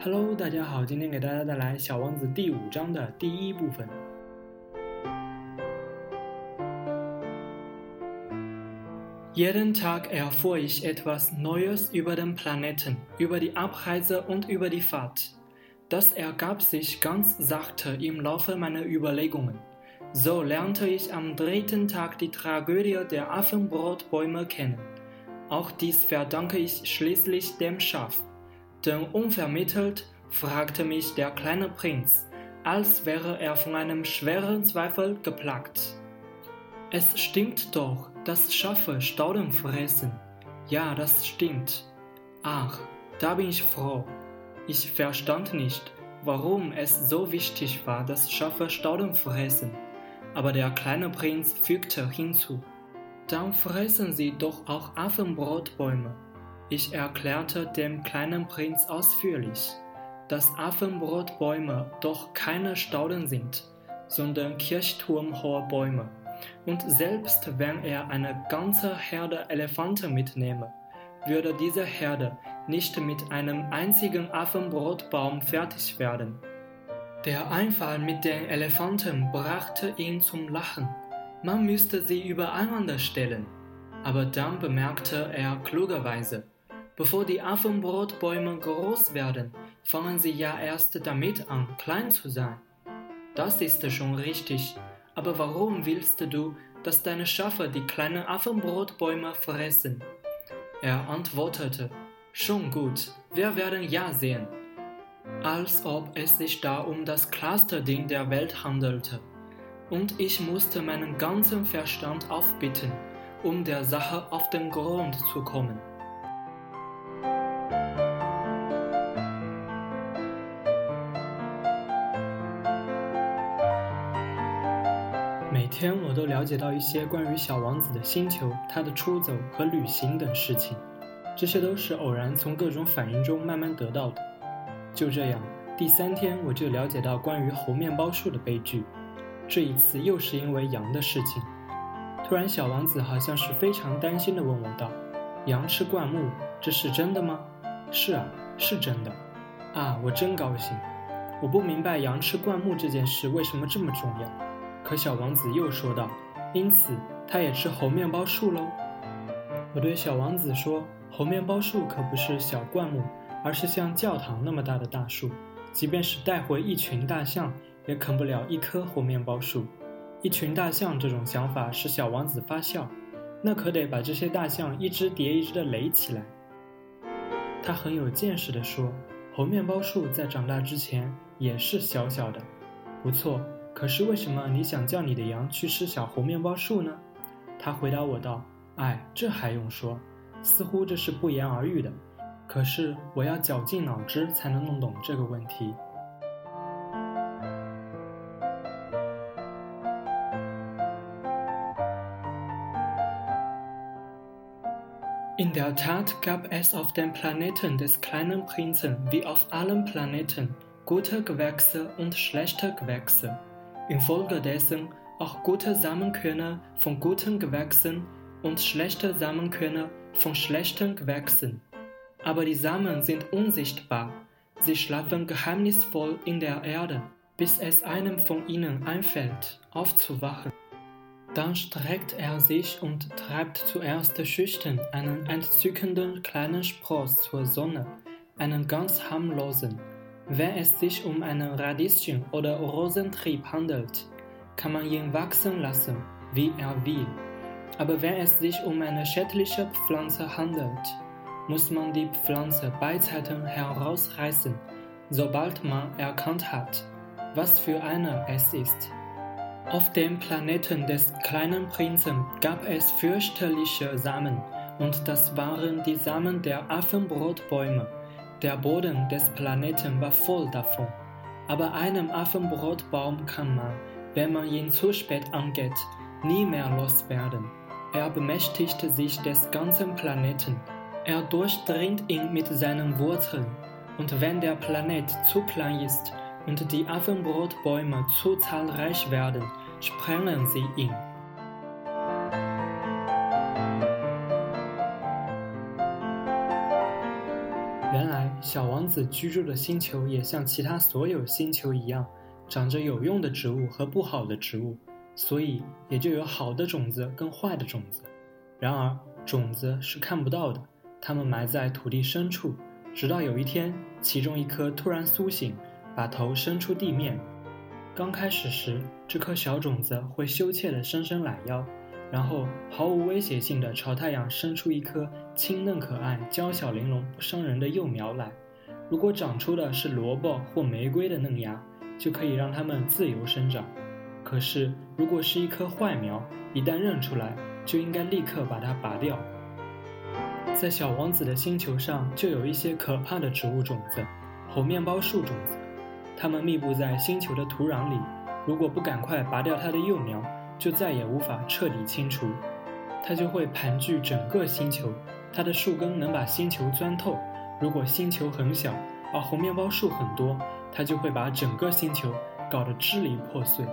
Hello，大家好，今天给大家带来《小王子》第五章的第一部分。Jeden Tag erfuhr ich etwas Neues über den Planeten, über die Abreise und über die Fahrt. Das ergab sich ganz sachte im Laufe meiner Überlegungen. So lernte ich am dritten Tag die Tragödie der Affenbrotbäume kennen. Auch dies verdanke ich schließlich dem Schaf. Denn unvermittelt fragte mich der kleine Prinz, als wäre er von einem schweren Zweifel geplagt. Es stimmt doch, dass Schafe Stauden fressen. Ja, das stimmt. Ach, da bin ich froh. Ich verstand nicht, warum es so wichtig war, dass Schafe Stauden fressen. Aber der kleine Prinz fügte hinzu. Dann fressen sie doch auch Affenbrotbäume. Ich erklärte dem kleinen Prinz ausführlich, dass Affenbrotbäume doch keine Stauden sind, sondern kirchturmhohe Bäume. Und selbst wenn er eine ganze Herde Elefanten mitnehme, würde diese Herde nicht mit einem einzigen Affenbrotbaum fertig werden. Der Einfall mit den Elefanten brachte ihn zum Lachen. Man müsste sie übereinander stellen. Aber dann bemerkte er klugerweise, Bevor die Affenbrotbäume groß werden, fangen sie ja erst damit an, klein zu sein. Das ist schon richtig, aber warum willst du, dass deine Schafe die kleinen Affenbrotbäume fressen? Er antwortete, schon gut, wir werden ja sehen. Als ob es sich da um das klarste Ding der Welt handelte. Und ich musste meinen ganzen Verstand aufbitten, um der Sache auf den Grund zu kommen. 每天我都了解到一些关于小王子的星球、他的出走和旅行等事情，这些都是偶然从各种反应中慢慢得到的。就这样，第三天我就了解到关于猴面包树的悲剧，这一次又是因为羊的事情。突然，小王子好像是非常担心地问我道：“羊吃灌木，这是真的吗？”“是啊，是真的。”“啊，我真高兴。”我不明白羊吃灌木这件事为什么这么重要。可小王子又说道：“因此，他也吃猴面包树喽。”我对小王子说：“猴面包树可不是小灌木，而是像教堂那么大的大树。即便是带回一群大象，也啃不了一棵猴面包树。一群大象这种想法使小王子发笑。那可得把这些大象一只叠一只的垒起来。”他很有见识地说：“猴面包树在长大之前也是小小的。”不错。可是为什么你想叫你的羊去吃小猴面包树呢？他回答我道：“哎，这还用说？似乎这是不言而喻的。可是我要绞尽脑汁才能弄懂这个问题。” In der Tat gab es auf dem Planeten des kleinen Prinzen wie auf allen Planeten gute Gewächse und schlechte Gewächse. Infolgedessen auch gute Samenkörner von guten Gewächsen und schlechte Samenkörner von schlechten Gewächsen. Aber die Samen sind unsichtbar, sie schlafen geheimnisvoll in der Erde, bis es einem von ihnen einfällt, aufzuwachen. Dann streckt er sich und treibt zuerst schüchtern einen entzückenden kleinen Spross zur Sonne, einen ganz harmlosen, wenn es sich um einen Radieschen oder Rosentrieb handelt, kann man ihn wachsen lassen, wie er will. Aber wenn es sich um eine schädliche Pflanze handelt, muss man die Pflanze beizeiten herausreißen, sobald man erkannt hat, was für eine es ist. Auf dem Planeten des kleinen Prinzen gab es fürchterliche Samen, und das waren die Samen der Affenbrotbäume. Der Boden des Planeten war voll davon. Aber einem Affenbrotbaum kann man, wenn man ihn zu spät angeht, nie mehr loswerden. Er bemächtigt sich des ganzen Planeten. Er durchdringt ihn mit seinen Wurzeln. Und wenn der Planet zu klein ist und die Affenbrotbäume zu zahlreich werden, sprengen sie ihn. 原来小王子居住的星球也像其他所有星球一样，长着有用的植物和不好的植物，所以也就有好的种子跟坏的种子。然而，种子是看不到的，它们埋在土地深处，直到有一天，其中一颗突然苏醒，把头伸出地面。刚开始时，这颗小种子会羞怯地伸伸懒腰，然后毫无威胁性地朝太阳伸出一颗清嫩可爱、娇小玲珑、不伤人的幼苗来。如果长出的是萝卜或玫瑰的嫩芽，就可以让它们自由生长。可是，如果是一棵坏苗，一旦认出来，就应该立刻把它拔掉。在小王子的星球上，就有一些可怕的植物种子——猴面包树种子。它们密布在星球的土壤里，如果不赶快拔掉它的幼苗，就再也无法彻底清除。它就会盘踞整个星球，它的树根能把星球钻透。如果星球很小，而红面包树很多，它就会把整个星球搞得支离破碎。